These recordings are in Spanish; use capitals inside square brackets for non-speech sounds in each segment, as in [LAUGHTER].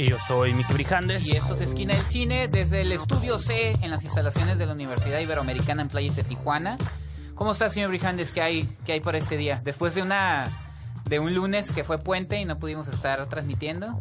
Y yo soy Miki Brijandes. y esto es Esquina del Cine desde el Estudio C en las instalaciones de la Universidad Iberoamericana en Playas de Tijuana. ¿Cómo está, señor Brijandes? ¿Qué hay, ¿Qué hay para este día? Después de una de un lunes que fue puente y no pudimos estar transmitiendo.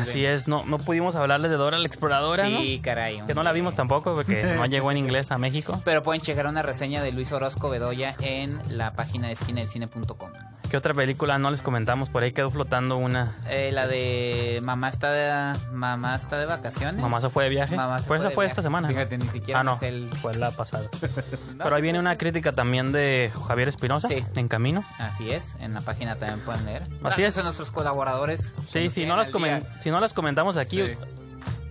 Así es, no, no pudimos hablarles de Dora la Exploradora, Sí, caray. Que no la vimos tampoco porque [LAUGHS] no llegó en inglés a México. Pero pueden checar una reseña de Luis Orozco Bedoya en la página de esquinadelcine.com. ¿Qué otra película no les comentamos? Por ahí quedó flotando una. Eh, la de Mamá está de, Mamá está de vacaciones. Mamá se fue de viaje. Mamá se Pues esa de fue viaje. esta semana. ¿no? Fíjate, ni siquiera Ah, no, me sé el- fue la pasada. [LAUGHS] Pero ahí viene una crítica también de Javier Espinosa, Sí. en camino. Así es, en la página también pueden leer. Así Gracias es. a nuestros colaboradores. Sí, si no, las si no las comentamos aquí, Sí.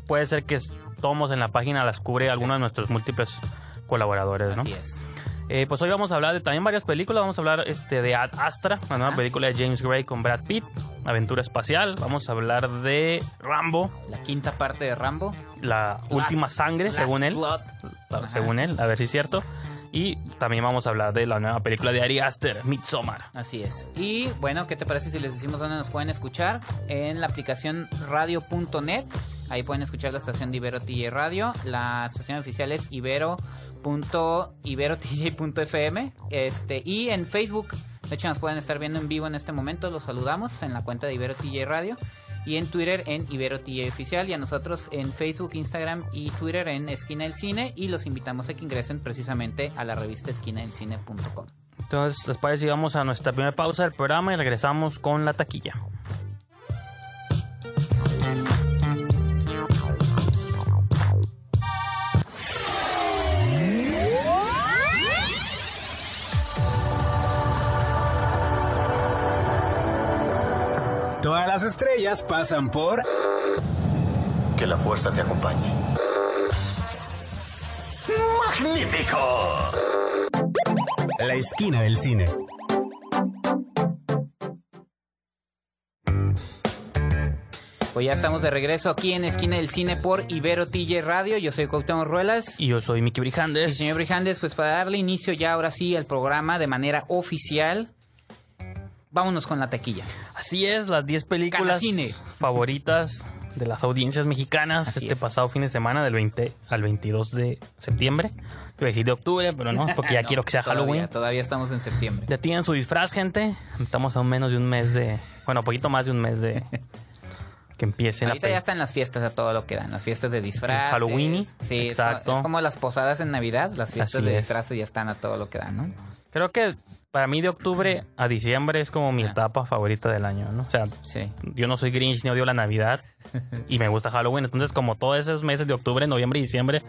puede ser que tomos en la página las cubre alguno de nuestros múltiples colaboradores, ¿no? Así es. Eh, pues hoy vamos a hablar de también varias películas. Vamos a hablar este, de Ad Astra, la nueva Ajá. película de James Gray con Brad Pitt, Aventura Espacial. Vamos a hablar de Rambo, La quinta parte de Rambo. la Last- última sangre, Last según él. Ajá. Según él, a ver si es cierto. Y también vamos a hablar de la nueva película de Ari Aster, Midsommar. Así es. Y bueno, ¿qué te parece si les decimos dónde nos pueden escuchar? En la aplicación radio.net. Ahí pueden escuchar la estación de Ibero TJ Radio. La estación oficial es ibero.iberotj.fm. [LAUGHS] Este, y en Facebook. De hecho, nos pueden estar viendo en vivo en este momento. Los saludamos en la cuenta de Ibero TJ Radio. Y en Twitter en Ibero TJ Oficial. Y a nosotros en Facebook, Instagram y Twitter en Esquina del Cine. Y los invitamos a que ingresen precisamente a la revista esquinadelcine.com. Entonces, les parece, vamos a nuestra primera pausa del programa y regresamos con la taquilla. Las estrellas pasan por Que la fuerza te acompañe. ¡Magnífico! La Esquina del Cine. Pues ya estamos de regreso aquí en Esquina del Cine por Ibero TJ Radio. Yo soy Cuauhtémoc Ruelas. Y yo soy Miki Y Brijandes. señor Brijandes, pues para darle inicio ya ahora sí al programa de manera oficial, vámonos con la taquilla. Así es, las 10 películas Canacine. favoritas de las audiencias mexicanas Así este es. pasado fin de semana del 20 al 22 de septiembre. Iba a decir de octubre, pero no, porque ya [LAUGHS] No, quiero que sea todavía, Halloween. Todavía estamos en septiembre. Ya tienen su disfraz, gente. Estamos a menos de un mes de... Bueno, a poquito más de un mes de... [LAUGHS] Que empiecen Ahorita a... ya están las fiestas a todo lo que dan, las fiestas de disfraces. Halloween, Sí, exacto. como- Es, como las posadas en Navidad, las fiestas Así de es. disfraces ya están a todo lo que dan, ¿no? Creo que para mí de octubre a diciembre es como mi Ah. etapa favorita del año, ¿no? O sea, Sí. yo no soy Grinch ni odio la Navidad y me gusta Halloween. Entonces, como todos esos meses de octubre, noviembre y diciembre,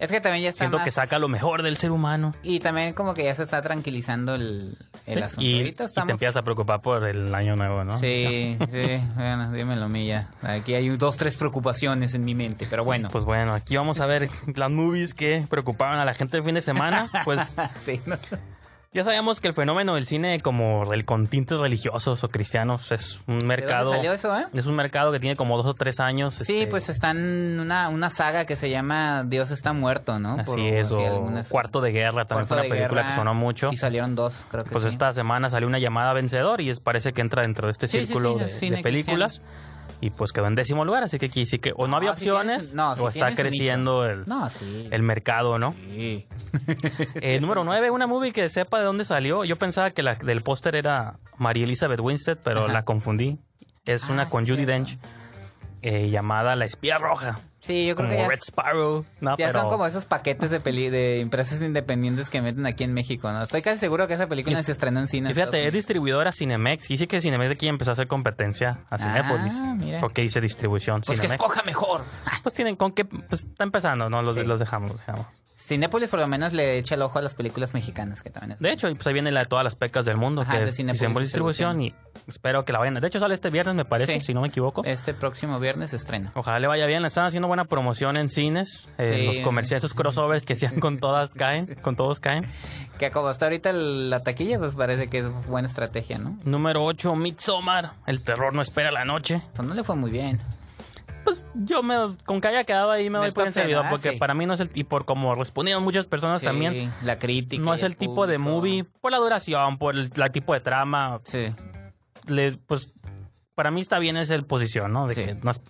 Es que también ya está siento más- que saca lo mejor del ser humano. Y también como que ya se está tranquilizando el, el Sí, asunto. y, Ahorita y estamos... te empiezas a preocupar por el año nuevo, ¿no? Sí, sí, bueno, dímelo, Milla. Aquí hay dos, tres preocupaciones en mi mente, pero bueno. Pues bueno, aquí vamos a ver las movies que preocupaban a la gente el fin de semana. Pues [LAUGHS] sí, ¿no? Ya sabíamos que el fenómeno del cine como el con tintes religiosos o cristianos es un mercado... salió eso, eh? Es un mercado que tiene como dos o tres años. Sí, este, pues está en una, una saga que se llama Dios está muerto, ¿no? Así Por- es, o algunas- Cuarto de Guerra también Cuarto fue una de película Guerra, que sonó mucho. Y salieron dos, creo que Pues sí. esta semana salió una llamada vencedor y es, parece que entra dentro de este Sí, círculo sí, de- de, películas. Y pues quedó en décimo lugar, así que aquí sí que o no, No, había opciones no, o está creciendo el, No, sí. el mercado, ¿no? Sí. [LAUGHS] Eh, número 9, una movie que sepa de dónde salió. Yo pensaba que la del póster era María Elizabeth Winstead, pero Ajá. la confundí. Es Ah, una con Judy cierto. Dench eh, llamada La Espía Roja. Sí, yo creo Como que ya, Red Sparrow. No, ya pero son como esos paquetes de peli de empresas independientes que meten aquí en México, ¿no? Estoy casi seguro que esa película Y- se estrenó en cine. Y fíjate, es distribuidora Cinemex. Y sí que Cinemex aquí empezó a hacer competencia a Cinépolis. mira. Porque dice distribución Pues que escoja mejor. Pues tienen con qué... Pues está empezando, ¿no? Los, Sí. los dejamos, dejamos. Cinépolis por lo menos le echa el ojo a las películas mexicanas que también es. De hecho, pues ahí viene la de todas las pecas del mundo, Ajá, que de Cinépolis Distribución. Y Espero que la vayan. De hecho, sale este viernes, me parece, Sí. si no me equivoco. Este próximo viernes se estrena. Ojalá le vaya bien. Le están haciendo buena promoción en cines. Eh, Sí. Los comerciales, esos crossovers que sean con todas caen. Con todos caen. Que como está ahorita el- la taquilla, pues parece que es buena estrategia, ¿no? Número 8, Midsommar. El terror no espera la noche. Pues no le fue muy bien. Pues yo me, con que haya quedado ahí me doy por top en servidor, ten, ah, porque sí. para mí no es el tipo, como respondieron muchas personas Sí, también, La crítica. no y es el tipo de movie, por la duración, por el la tipo de trama, Sí, le, pues para mí está bien esa posición, ¿no? De Sí. que no es-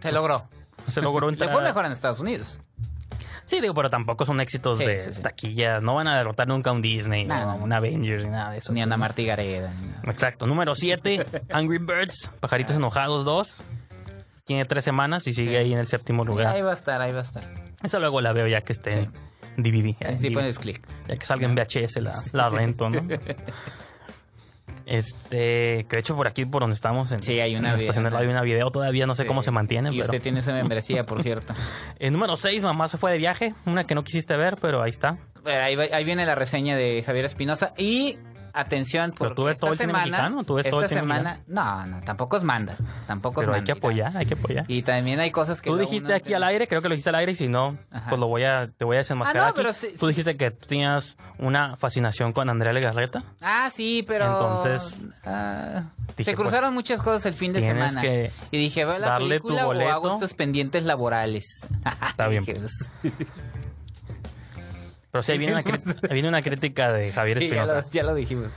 se logró. Se logró Le entrar. fue mejor en Estados Unidos. Sí, digo, pero tampoco son éxitos Sí, de sí, sí. taquilla, no van a derrotar nunca a un Disney, No, no, a un Avengers, ni nada de eso. Ni Ana Martí Gareda. Exacto. Número 7, Angry Birds, Pajaritos Enojados 2. Tiene tres semanas y sigue ahí en el séptimo Ahí lugar. va a estar, ahí va a estar. Esa luego la veo ya que esté en DVD. Ahí sí DVD. pones clic. Ya que salga en VHS la, la rento, ¿no? [LAUGHS] Este, que de hecho por aquí, por donde estamos, en, Sí, hay una en la estación de video. radio, hay una video todavía, no sé cómo se mantiene, Y pero... usted tiene esa membresía, por cierto. [LAUGHS] El número 6, Mamá se fue de viaje, una que no quisiste ver, pero ahí está. Pero ahí, va- ahí viene la reseña de Javier Espinosa. Y atención, Pero porque tú ves esta todo el cine semana, mexicano, tú ves esta todo el cine semana, no, no, tampoco es manda, tampoco Pero es hay que manda. apoyar, hay que apoyar. Y también hay cosas que Tú dijiste aquí te- al aire, creo que lo dijiste al aire, y si no, Ajá. pues lo voy a, te voy a desenmascarar Ah, no, pero sí- Tú sí. dijiste que tú tenías una fascinación con Andrea Legarreta. Ah, sí, pero Entonces, ah, dije, se cruzaron muchas cosas el fin de semana. que y dije, ¿veo la darle tu película o hago estos pendientes laborales? [LAUGHS] Está bien, pues. Pero sí, ahí viene una, viene una crítica de Javier sí, ya, Espinosa. lo, ya lo dijimos.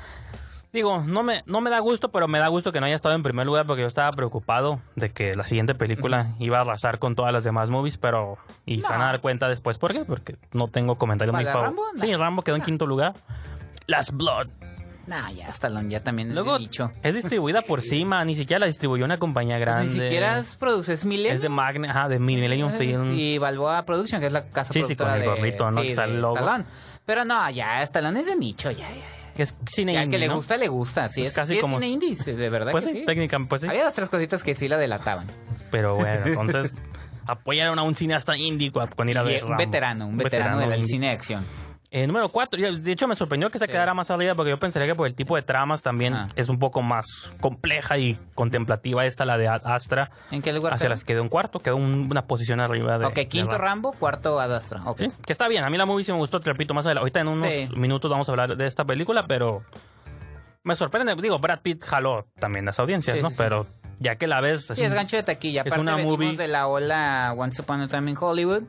Digo, no me, no me da gusto, pero me da gusto que no haya estado en primer lugar porque yo estaba preocupado de que la siguiente película iba a arrasar con todas las demás movies, pero... Y se van a dar cuenta después. ¿Por qué? Porque no tengo comentarios muy ¿Para favor- Rambo? No. Sí, Rambo quedó en quinto lugar. Las Blood. Nah, ya Stallone ya también es Luego de nicho. es distribuida [LAUGHS] por Cima, ni siquiera la distribuyó una compañía Pues grande. ni siquiera es produces Millennium. Es de Magne, ajá, de Millennium Film. Y Balboa Production, que es la casa Sí, sí, productora con el de, gorrito, ¿no? sí, Que sale de el logo. Stallone. Pero no, ya Stallone es de nicho, ya, ya. ya. Que es cine Ya indie, que le ¿no? gusta, le gusta. Sí, Es es, casi sí es como- cine indie, sí, de verdad Pues que sí, sí. técnicamente, pues sí. Había dos, tres cositas que sí la delataban. Pero bueno, [LAUGHS] entonces apoyaron a un cineasta indie con ir a ver un veterano, un veterano, del indie. cine de acción. Eh, número 4, de hecho me sorprendió que se quedara más arriba porque yo pensaría que por el tipo de tramas también Ah. es un poco más compleja y contemplativa esta, la de Astra. ¿En qué lugar Hacia las quedó un cuarto, quedó un- una posición arriba de. Ok, quinto Rambo. Rambo, cuarto Adastra. Ok. Sí, que está bien. A mí la movie sí me gustó, te repito más adelante. Ahorita en unos Sí. minutos vamos a hablar de esta película, pero me sorprende. Digo, Brad Pitt jaló también las audiencias, Sí, ¿no? pero ya que la ves. Sí, es gancho de taquilla. es Aparte una venimos movie- de la ola Once Upon a Time in Hollywood.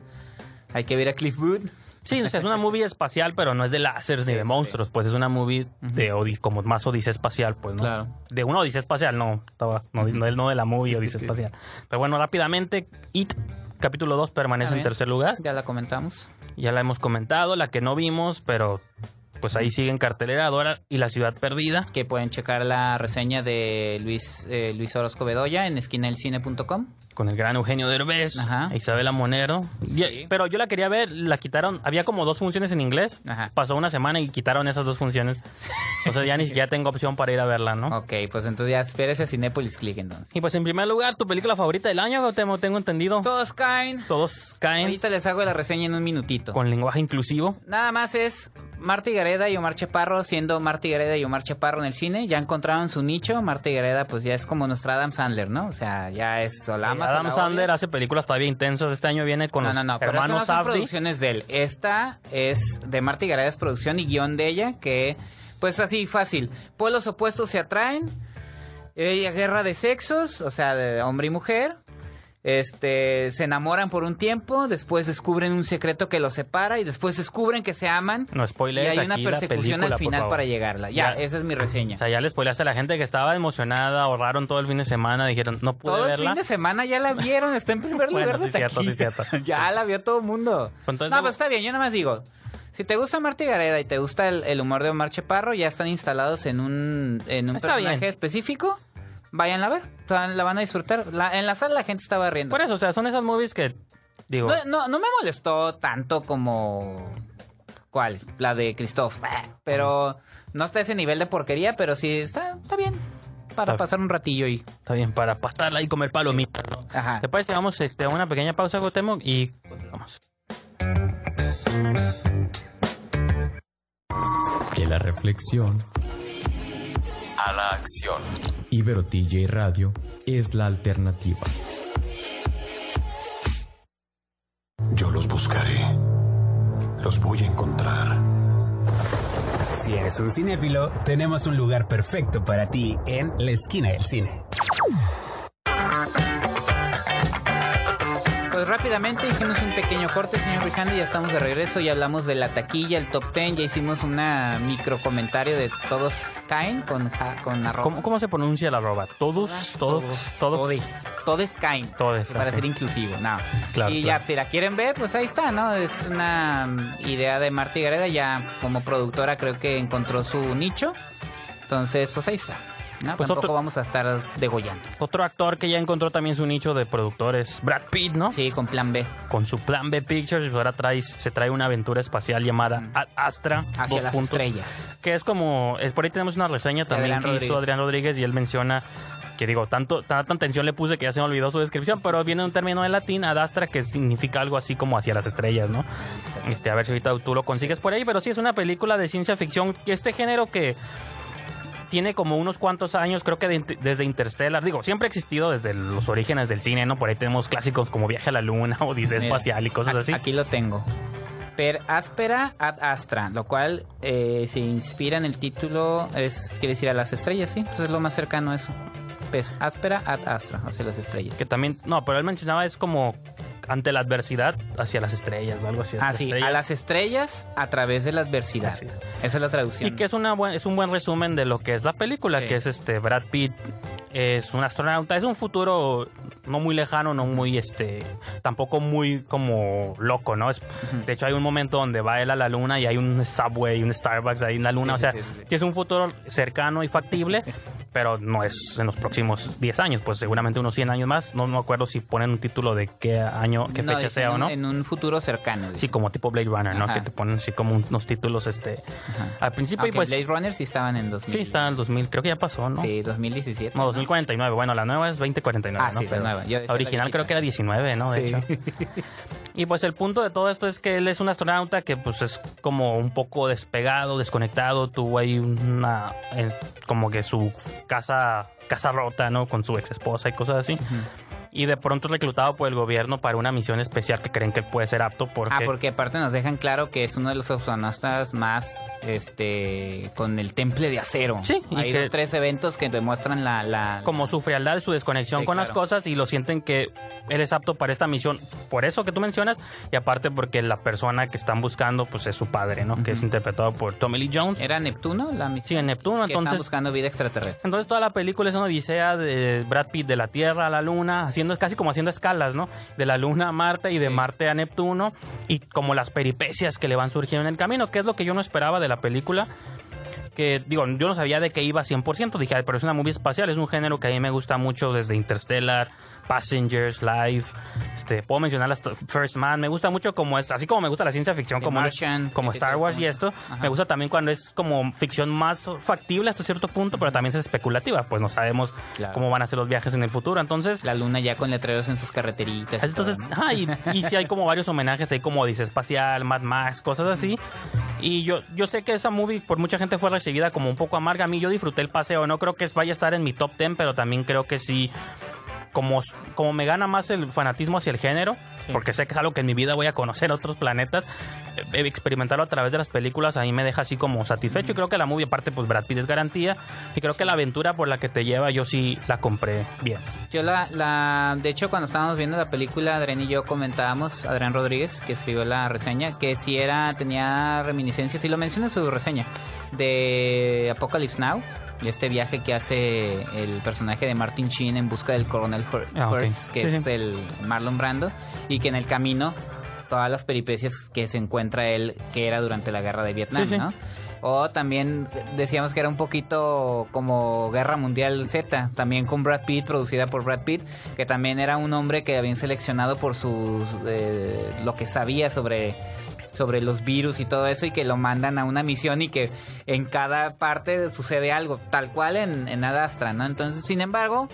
Hay que ver a Cliff Booth. Sí, o sea, es una movie espacial, pero no es de láseres ni Sí, de sí. monstruos. Pues es una movie de odi- como más odisea espacial, pues, ¿no? Claro. De una odisea espacial, no. Estaba, no, no, no de la movie odisea espacial. Pero bueno, rápidamente, It, capítulo 2, permanece en tercer lugar. Ya la comentamos. Ya la hemos comentado, la que no vimos, pero pues ahí sigue en cartelera Dora y La Ciudad Perdida. Que pueden checar la reseña de Luis, eh, Luis Orozco Bedoya en esquinaelcine.com. con el gran Eugenio Derbez, Ajá. Isabela Monero. Y- pero yo la quería ver, la quitaron, había como dos funciones en inglés. Ajá. Pasó una semana y quitaron esas dos funciones. O sea, ya ni [LAUGHS] siquiera tengo opción para ir a verla, ¿no? Ok, pues entonces ya espérese a Cinépolis Click entonces. Y pues en primer lugar, tu película favorita del año, tengo, tengo entendido. Todos caen. Todos caen Ahorita les hago la reseña en un minutito. con lenguaje inclusivo. Nada más es Marta Gareda y Omar Chaparro siendo Marta Gareda y Omar Chaparro en el cine. Ya encontraron su nicho. Marta Gareda pues ya es como nuestra Adam Sandler, ¿no? O sea, ya es o la amas o Adam Sandler hace películas todavía intensas. Este año viene con No, los no, no, pero hermanos no son Safdie. producciones de él. Esta es de Marta Gareda, es producción y guion de ella, que pues así fácil. Pueblos opuestos se atraen, eh, guerra de sexos, o sea, de hombre y mujer. Este, se enamoran por un tiempo, después descubren un secreto que los separa y después descubren que se aman. No y spoilers hay una aquí persecución película, al final para llegarla. Ya, Ya. esa es mi reseña. O sea, ya le spoileaste a la gente que estaba emocionada, ahorraron todo el fin de semana, dijeron, no pude Todo el verla. fin de semana ya la vieron, está en primer [LAUGHS] Bueno, lugar de sí, cierto, sí, cierto. [LAUGHS] ya la vio todo el mundo. Entonces, no, pues está bien, yo nada más digo. Si te gusta Marta Gareda y te gusta el, el humor de Omar Chaparro, ya están instalados en un, en un personaje bien. específico. Váyanla a ver, la van a disfrutar. La- en la sala la gente estaba riendo. Por eso, o sea, son esas movies que, digo, No, no, no me molestó tanto como... ¿Cuál? La de Christoph. Ah, Pero no está a ese nivel de porquería, pero sí está, está bien. Para Está- pasar un ratillo y... está bien, para pasarla y comer palomitas. ¿no? Ajá. ¿Te parece? Vamos este, a una pequeña pausa, Gotemo, y vamos. que la reflexión a la acción. Ibero TJ Radio es la alternativa. Yo los buscaré. Los voy a encontrar. Si eres un cinéfilo, tenemos un lugar perfecto para ti en la esquina del cine. Rápidamente hicimos un pequeño corte, señor Rijandi, ya estamos de regreso, ya hablamos de la taquilla, el top 10, ya hicimos una micro comentario de todos caen con, ja- con arroba. ¿Cómo, cómo se pronuncia la arroba? Todos, todos, todos. Todes, todes caen. Todes, Para así. ser inclusivo, no. Claro, y claro. ya, si la quieren ver, pues ahí está, ¿no? Es una mm, idea de Marta Gareda, ya como productora creo que encontró su nicho. Entonces, pues ahí está. ¿No? Pues Tampoco otro- vamos a estar degollando. Otro actor que ya encontró también su nicho de productores, Brad Pitt, ¿no? Sí, con plan B. Con su plan B Pictures, ahora trae, se trae una aventura espacial llamada Ad Astra. Hacia las puntos, estrellas. Que es como, es, por ahí tenemos una reseña también Adrián que hizo. Adrián Rodríguez y él menciona que digo, tanto, tanta atención le puse que ya se me olvidó su descripción, pero viene de un término en latín, ad astra, que significa algo así como hacia las estrellas, ¿no? Este, a ver si ahorita tú lo consigues por ahí, pero sí es una película de ciencia ficción, que este género que tiene como unos cuantos años, creo que de- desde Interstellar, digo, siempre ha existido desde los orígenes del cine, ¿no? Por ahí tenemos clásicos como Viaje a la Luna, [LAUGHS] Odisea Mira, Espacial y cosas así. Aquí lo tengo. Per áspera ad astra, lo cual eh, se inspira en el título, es quiere decir a las estrellas, sí, pues es lo más cercano a eso. Pez áspera ad astra, hacia las estrellas. Que también, no, pero él mencionaba es como ante la adversidad hacia las estrellas o algo así. Ah, sí, estrellas. a las estrellas a través de la adversidad. Así. Esa es la traducción. Y que es, una buen, es un buen resumen de lo que es la película, Sí. que es este Brad Pitt, es un astronauta, es un futuro no muy lejano, no muy este, tampoco muy como loco, ¿no? Es, De hecho hay un momento donde va él a la luna y hay un Subway, un Starbucks ahí en la luna, Sí, o sea, sí, es un futuro cercano y factible, [LAUGHS] pero no es en los próximos 10 años, pues seguramente unos 100 años más, no me acuerdo si ponen un título de qué año, qué No, fecha sea en o un- no. En un futuro cercano. Sí, dice. como tipo Blade Runner, ¿no? Ajá. Que te ponen así como unos títulos, este, al principio y Aunque pues... Blade Runner sí estaban en 2000. Sí, está en el 2000, creo que ya pasó, ¿no? Sí, 2017. No, 2049, bueno, la nueva es 2049, Ah, ¿no? sí, la Pero nueva. Yo la original la creo que era 19, ¿no? De Sí. hecho. [LAUGHS] Y pues el punto de todo esto es que él es un astronauta que pues es como un poco despegado, desconectado, tuvo ahí una, eh, como que su casa, casa rota, ¿no? Con su ex esposa y cosas así. Y de pronto reclutado por el gobierno para una misión especial que creen que puede ser apto porque... Ah, porque aparte nos dejan claro que es uno de los astronautas más, este, con el temple de acero. Sí, y Hay que- dos, tres eventos que demuestran la... la como su frialdad, su desconexión Sí, con las cosas y lo sienten que eres apto para esta misión. Por eso que tú mencionas y aparte porque la persona que están buscando pues es su padre, ¿no? Que es interpretado por Tommy Lee Jones. ¿Era Neptuno la misión? Sí, en Neptuno, Que están entonces... buscando vida extraterrestre. Entonces toda la película es una odisea de Brad Pitt de la Tierra a la Luna, haciendo casi como haciendo escalas, ¿no? De la Luna a Marte y de Sí. Marte a Neptuno y como las peripecias que le van surgiendo en el camino, que es lo que yo no esperaba de la película. Que digo, yo no sabía de qué iba 100%, dije, "Ay, pero es una movie espacial, es un género que a mí me gusta mucho desde Interstellar, Passengers, Live, este, puedo mencionar las First Man, me gusta mucho como es, así como me gusta la ciencia ficción, The como, es- Martian, como que Star Wars y esto. Ajá. me gusta también cuando es como ficción más factible hasta cierto punto, pero también es especulativa, pues no sabemos Claro. cómo van a ser los viajes en el futuro. Entonces, La luna ya con letreros en sus carreteritas. y entonces, todo, ¿no? y, [LAUGHS] y sí hay como varios homenajes, hay como Odisea Espacial, Mad Max, cosas así. Y yo, yo sé que esa movie por mucha gente fue recibida como un poco amarga. A mí yo disfruté el paseo, no creo que vaya a estar en mi top 10, pero también creo que sí como, como me gana más el fanatismo hacia el género, porque sé que es algo que en mi vida voy a conocer otros planetas, experimentarlo a través de las películas, ahí me deja así como satisfecho. Y creo que la movie, aparte, pues Brad Pitt es garantía. Y creo que la aventura por la que te lleva, yo sí la compré bien. Yo la, la, de hecho cuando estábamos viendo la película, Adrián y yo comentábamos, Adrián Rodríguez, que escribió la reseña, que si era, tenía reminiscencias, y lo menciona en su reseña, de Apocalypse Now, este viaje que hace el personaje de Martin Sheen en busca del coronel Hur- Ah, ok. Hurts, que Sí, es sí. el Marlon Brando, y que en el camino todas las peripecias que se encuentra él, que era durante la guerra de Vietnam, Sí, sí. ¿no? O también decíamos que era un poquito como Guerra Mundial Z, también con Brad Pitt, producida por Brad Pitt, que también era un hombre que habían seleccionado por sus eh, lo que sabía sobre sobre los virus y todo eso y que lo mandan a una misión y que en cada parte sucede algo, tal cual en, en Ad Astra, ¿no? Entonces, sin embargo,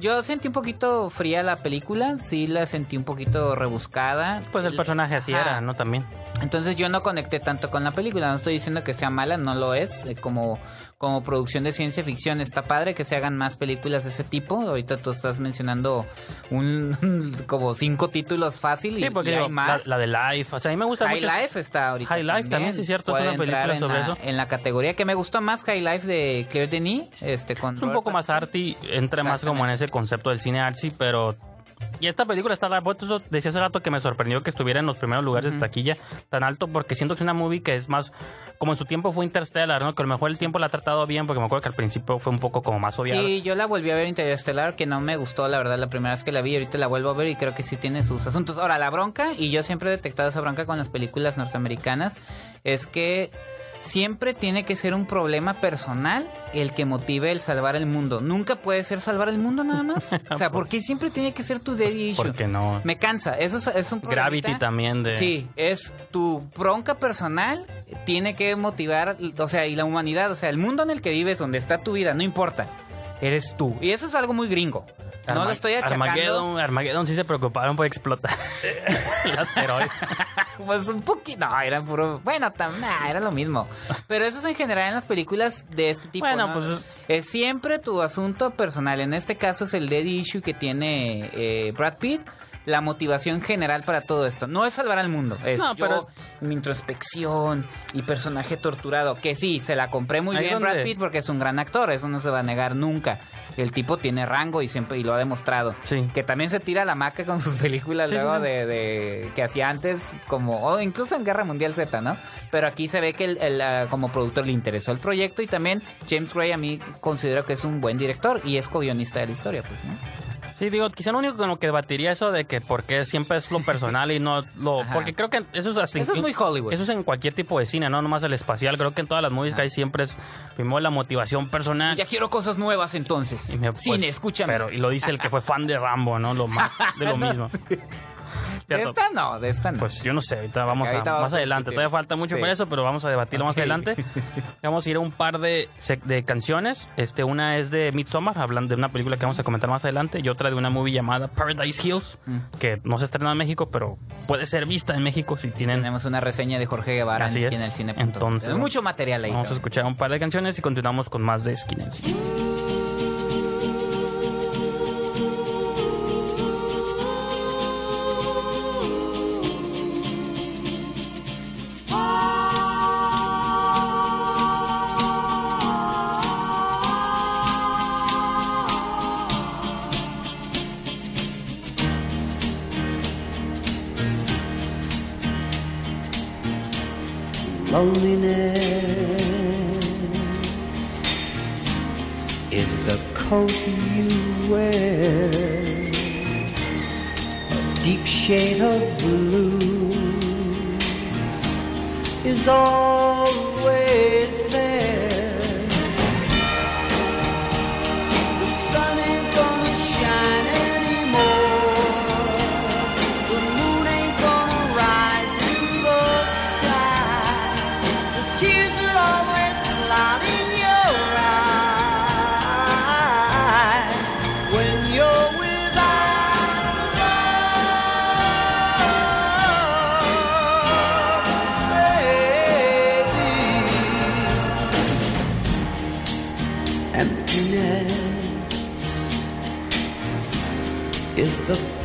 yo sentí un poquito fría la película, sí la sentí un poquito rebuscada. Pues el personaje así era, ¿no? También. Entonces yo no conecté tanto con la película, no estoy diciendo que sea mala, no lo es, eh, como como producción de ciencia ficción. Está padre que se hagan más películas de ese tipo. Ahorita tú estás mencionando un [LAUGHS] como cinco títulos fácil y, Sí, porque y digo, hay la, más. la de Life, o sea, a mí me gusta High mucho. Life está ahorita. High Life también, sí, cierto, es una película en sobre la, eso. En la categoría que me gustó más, High Life de Claire Denis, este con Es un Robert poco más arty, entra más como en ese concepto del cine artsy, pero... Y esta película está, por eso decía hace rato que me sorprendió que estuviera en los primeros lugares de taquilla tan alto, porque siento que es una movie que es más, como en su tiempo fue Interstellar, ¿no? Que a lo mejor el tiempo la ha tratado bien, porque me acuerdo que al principio fue un poco como más odiada. Sí, yo la volví a ver Interestelar, que no me gustó, la verdad, la primera vez que la vi. Ahorita la vuelvo a ver y creo que sí tiene sus asuntos. Ahora, la bronca, y yo siempre he detectado esa bronca con las películas norteamericanas, es que siempre tiene que ser un problema personal el que motive el salvar el mundo. Nunca puede ser salvar el mundo nada más. [LAUGHS] O sea, ¿por qué siempre tiene que ser tu daddy issue? Porque no. Me cansa. Eso es, es un problemita. Gravity también de... Sí, es tu bronca personal tiene que motivar, o sea, y la humanidad, o sea, el mundo en el que vives, donde está tu vida, no importa, eres tú. Y eso es algo muy gringo. No lo estoy achacando. Armageddon, Armageddon sí se preocuparon por explotar [LAUGHS] el asteroide. [LAUGHS] Pues un poquito, no, era puro, bueno, tam- nah, era lo mismo. Pero eso es en general en las películas de este tipo, Bueno, ¿no? pues es- es siempre tu asunto personal. En este caso es el dead issue que tiene eh, Brad Pitt. La motivación general para todo esto. No es salvar al mundo. Es No, yo, pero- mi introspección y personaje torturado. Que sí, se la compré muy bien donde- Brad Pitt porque es un gran actor. Eso no se va a negar nunca. El tipo tiene rango y siempre y lo ha demostrado. Sí. Que también se tira la maca con sus películas Sí, luego sí. de, de- que hacía antes, como o incluso en Guerra Mundial Z, ¿no? Pero aquí se ve que el, el, ah, como productor le interesó el proyecto y también James Gray a mí considero que es un buen director y es co-guionista de la historia, pues, ¿no? Sí, digo, quizá lo único con lo que debatiría eso de que por qué siempre es lo [LAUGHS] personal y no lo... Ajá. Porque creo que eso es hasta Eso es muy Hollywood. Eso es en cualquier tipo de cine, no nomás el espacial. Creo que en todas las movies que hay siempre es primero la motivación personal. Ya quiero cosas nuevas entonces. Me- pues, Cine, escúchame. Pero, y lo dice el que fue fan de Rambo, ¿no? Lo más de lo [LAUGHS] mismo. De esta no, de esta no. Pues yo no sé, ahorita vamos a, Ahorita vamos más a adelante. Todavía falta mucho Sí. para eso, pero vamos a debatirlo más Ok. adelante. [LAUGHS] Vamos a ir a un par de, de canciones. Este, una es de Midsommar, hablando de una película que vamos a comentar más adelante, y otra de una movie llamada Paradise Hills, Mm. que no se estrena en México, pero puede ser vista en México si tienen. Tenemos una reseña de Jorge Guevara Así en es. el cine. Entonces, Tenemos mucho material ahí. Vamos a cabrón. escuchar un par de canciones y continuamos con más de Skin Loneliness is the coat you wear, a deep shade of blue is always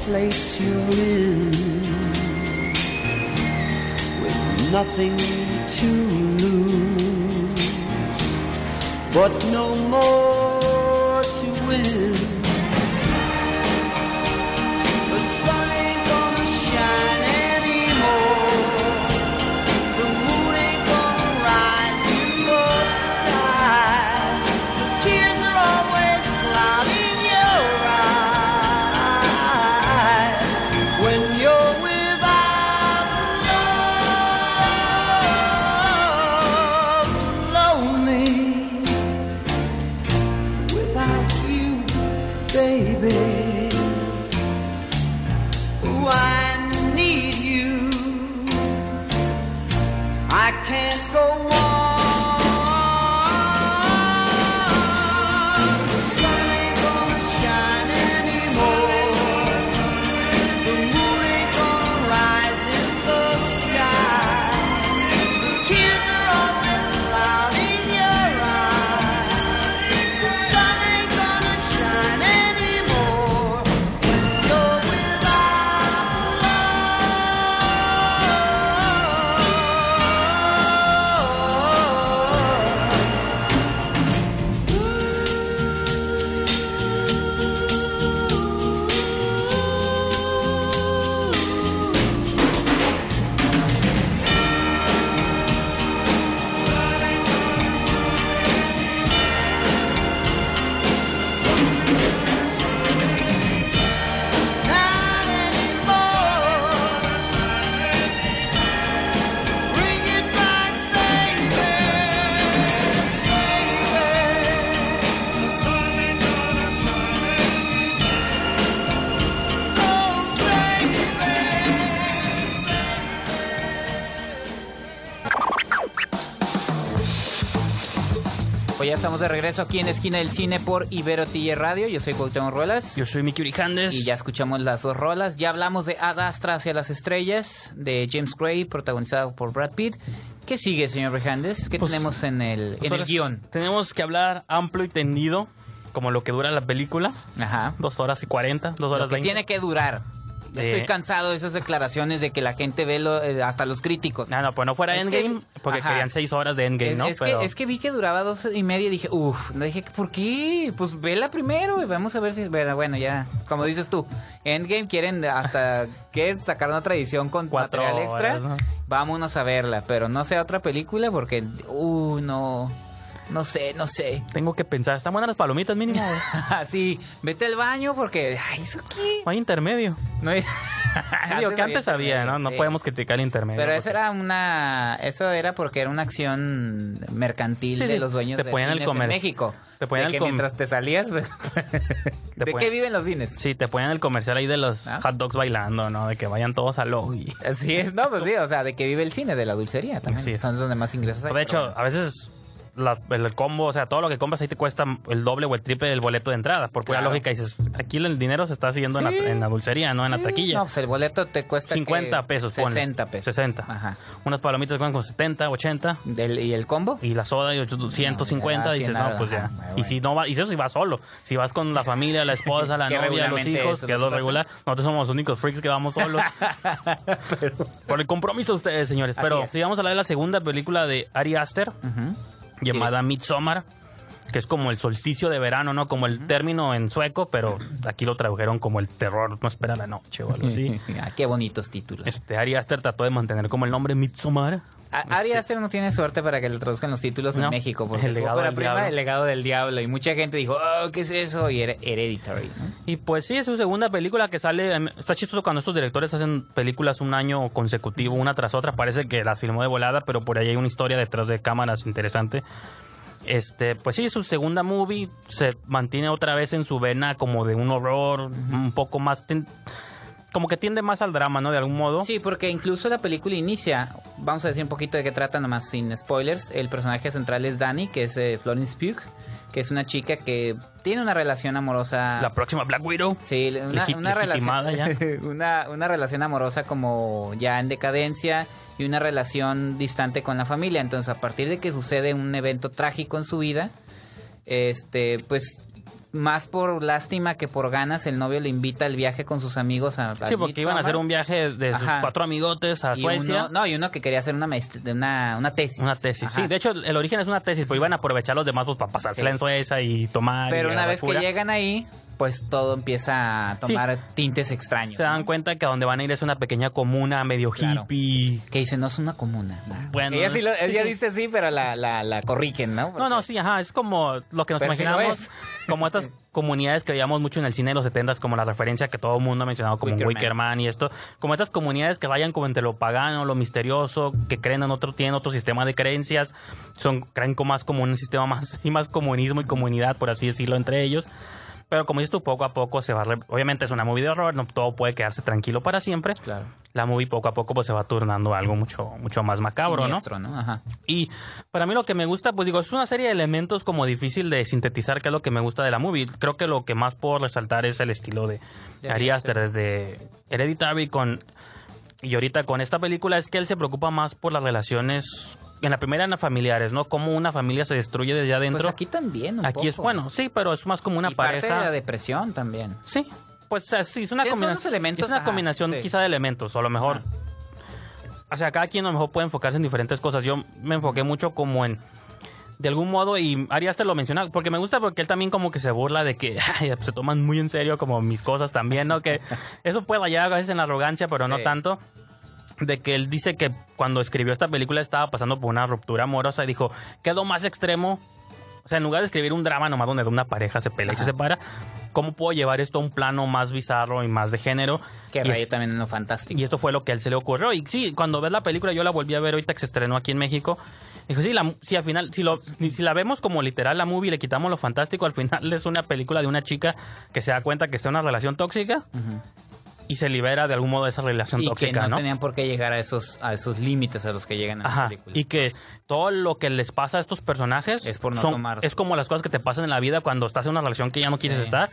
place you're in with nothing to lose, but no more de regreso aquí en Esquina del Cine por Ibero TJ Radio. Yo soy Cuauhtémoc Ruelas. Yo soy Miki Urijandes. Y ya escuchamos las dos rolas. Ya hablamos de Ad Astra hacia las estrellas, de James Gray, protagonizado por Brad Pitt. ¿Qué sigue, señor Rejandes? ¿Qué Pues, tenemos en el, en el guion? Tenemos que hablar amplio y tendido, como lo que dura la película. Ajá. Dos horas y cuarenta, dos horas veinte. tiene que durar. Eh. Estoy cansado de esas declaraciones de que la gente ve lo- eh, hasta los críticos. Ah, no, pues no fuera Es que- Endgame, porque ajá. querían seis horas de Endgame, Es, ¿no? es Pero que, es que vi que duraba dos y media y dije, uff, dije, ¿por qué? Pues vela primero y vamos a ver si... Bueno, bueno, ya, como dices tú, Endgame quieren hasta [LAUGHS] que sacar una tradición con Cuatro material extra. horas, ¿no? Vámonos a verla, pero no sea otra película porque, uh, no, no sé, no sé. tengo que pensar, están buenas las palomitas mínimo. [LAUGHS] güey. Así, vete al baño porque, ay, ¿eso qué? No hay intermedio. No hay- [LAUGHS] Digo, que antes había, ¿no? No sí. podemos criticar el intermedio. Pero eso era una, eso era porque era una acción mercantil Sí, de sí. los dueños Te de ponían el cines en comer- México. te ponían de que el mientras te salías, [LAUGHS] pues, ¿de qué viven los cines? Sí, te ponían el comercial ahí de los ¿Ah? hot dogs bailando, ¿no? De que vayan todos a lobby. Así es, no, pues sí, o sea, de que vive el cine, de la dulcería también. Son donde más ingresos hay. de hecho, pero a veces la- el combo, o sea, todo lo que compras ahí te cuesta el doble o el triple del boleto de entrada. Por pura Claro. lógica, dices, aquí el dinero se está siguiendo en, Sí. la, en la dulcería, no en la taquilla. No, pues el boleto te cuesta 50 que- pesos, ponle. 60 pesos. 60. Ajá. Unas palomitas cuestan con 70, 80. Del- ¿Y el combo? Y la soda y 150, No, ya, dices, no, pues ya. bueno. Y si no va, y eso si vas solo. Si vas con la familia, la esposa, [LAUGHS] la novia, los hijos, que es lo regular. Nosotros somos los únicos freaks que vamos solos. [LAUGHS] Por el compromiso de ustedes, señores. Pero si vamos a hablar de la segunda película de Ari Aster. Llamada Midsommar, que es como el solsticio de verano, ¿no? Como el término en sueco, pero aquí lo tradujeron como el terror no espera la noche o algo así. [LAUGHS] Ah, qué bonitos títulos. Este, Ari Aster trató de mantener como el nombre Midsommar. A- Ari Aster no tiene suerte para que le traduzcan los títulos No, en México, porque El su legado del prima. El legado del diablo, y mucha gente dijo, oh, ¿qué es eso? Y era Hereditary, ¿no? Y pues sí, es su segunda película que sale. em, Está chistoso cuando estos directores hacen películas un año consecutivo, una tras otra. Parece que la filmó de volada, pero por ahí hay una historia detrás de cámaras interesante. Este, pues sí, su segunda movie se mantiene otra vez en su vena como de un horror, un poco más. como que tiende más al drama, ¿no? De algún modo. Sí, porque incluso la película inicia, vamos a decir un poquito de qué trata, nomás sin spoilers. El personaje central es Dani, que es eh, Florence Pugh, que es una chica que tiene una relación amorosa. La próxima Black Widow. Sí, una, Legi- una relación, [LAUGHS] una, una relación amorosa como ya en decadencia y una relación distante con la familia. Entonces, a partir de que sucede un evento trágico en su vida, este, pues más por lástima que por ganas, el novio le invita al viaje con sus amigos a, Sí, porque iban a hacer un viaje de sus Ajá. cuatro amigotes a y Suecia. uno- no, y uno que quería hacer una, una, una tesis. Una tesis. Ajá. Sí, de hecho, el origen es una tesis, pero iban a aprovechar los demás pues, para pasársela Sí. en Suecia y tomar. Pero y una vez que llegan ahí, pues todo empieza a tomar tintes extraños. se dan ¿no? cuenta que a donde van a ir es una pequeña comuna medio Claro. hippie. Que dice, no es una comuna. ¿no? Bueno, ella sí lo- sí, ella sí. dice sí, pero la, la, la corrigen, ¿no? No, no, sí, ajá, es como lo que nos Pero imaginamos, [LAUGHS] como estas comunidades que veíamos mucho en el cine de los 70 como la referencia que todo el mundo ha mencionado como Wicker Wicker, Man. Man y esto, como estas comunidades que vayan como entre lo pagano, lo misterioso, que creen en otro, tienen otro sistema de creencias, son, creen como más como un sistema más, [LAUGHS] y más comunismo y comunidad, por así decirlo, entre ellos. Pero como dices tú, poco a poco se va... re- Obviamente es una movie de horror, no todo puede quedarse tranquilo para siempre. Claro. La movie poco a poco pues se va turnando a algo mucho, mucho más macabro, ¿no? Siniestro, ¿no? Ajá. Y para mí lo que me gusta, pues digo, es una serie de elementos como difícil de sintetizar, que es lo que me gusta de la movie. Creo que lo que más puedo resaltar es el estilo de Ari Aster, desde Hereditary con... Y ahorita con esta película es que él se preocupa más por las relaciones, en la primera eran familiares, ¿no? Cómo una familia se destruye desde adentro. Pues aquí también, un Aquí es bueno, sí, pero es más como una y parte pareja. de la depresión también. Sí, pues sí, es una Sí, combinación. elementos, es una ajá, combinación sí. quizá de elementos, o a lo mejor. O sea, cada quien a lo mejor puede enfocarse en diferentes cosas. Yo me enfoqué mucho como en. De algún modo, y Ari hasta lo menciona, porque me gusta porque él también como que se burla de que [LAUGHS] ay, se toman muy en serio como mis cosas también, ¿no? Que [LAUGHS] eso puede hallar a veces en la arrogancia, pero no Sí. tanto. De que él dice que cuando escribió esta película estaba pasando por una ruptura amorosa y dijo, ¿qué es lo más extremo? O sea, en lugar de escribir un drama nomás donde una pareja se pelea y se separa, ¿cómo puedo llevar esto a un plano más bizarro y más de género? Que rayo también en lo fantástico. y esto fue lo que a él se le ocurrió. Y sí, cuando ves la película, yo la volví a ver ahorita que se estrenó aquí en México. Dijo, sí, la, sí, al final, si, lo, si la vemos como literal la movie y le quitamos lo fantástico, al final [LAUGHS] es una película de una chica que se da cuenta que está en una relación tóxica y se libera de algún modo de esa relación y que tóxica, no, ¿no? tenían por qué llegar a esos a esos límites a los que llegan en la Ajá, película. y que todo lo que les pasa a estos personajes Es por no son- tomar. es como las cosas que te pasan en la vida cuando estás en una relación que ya no quieres Sí. estar,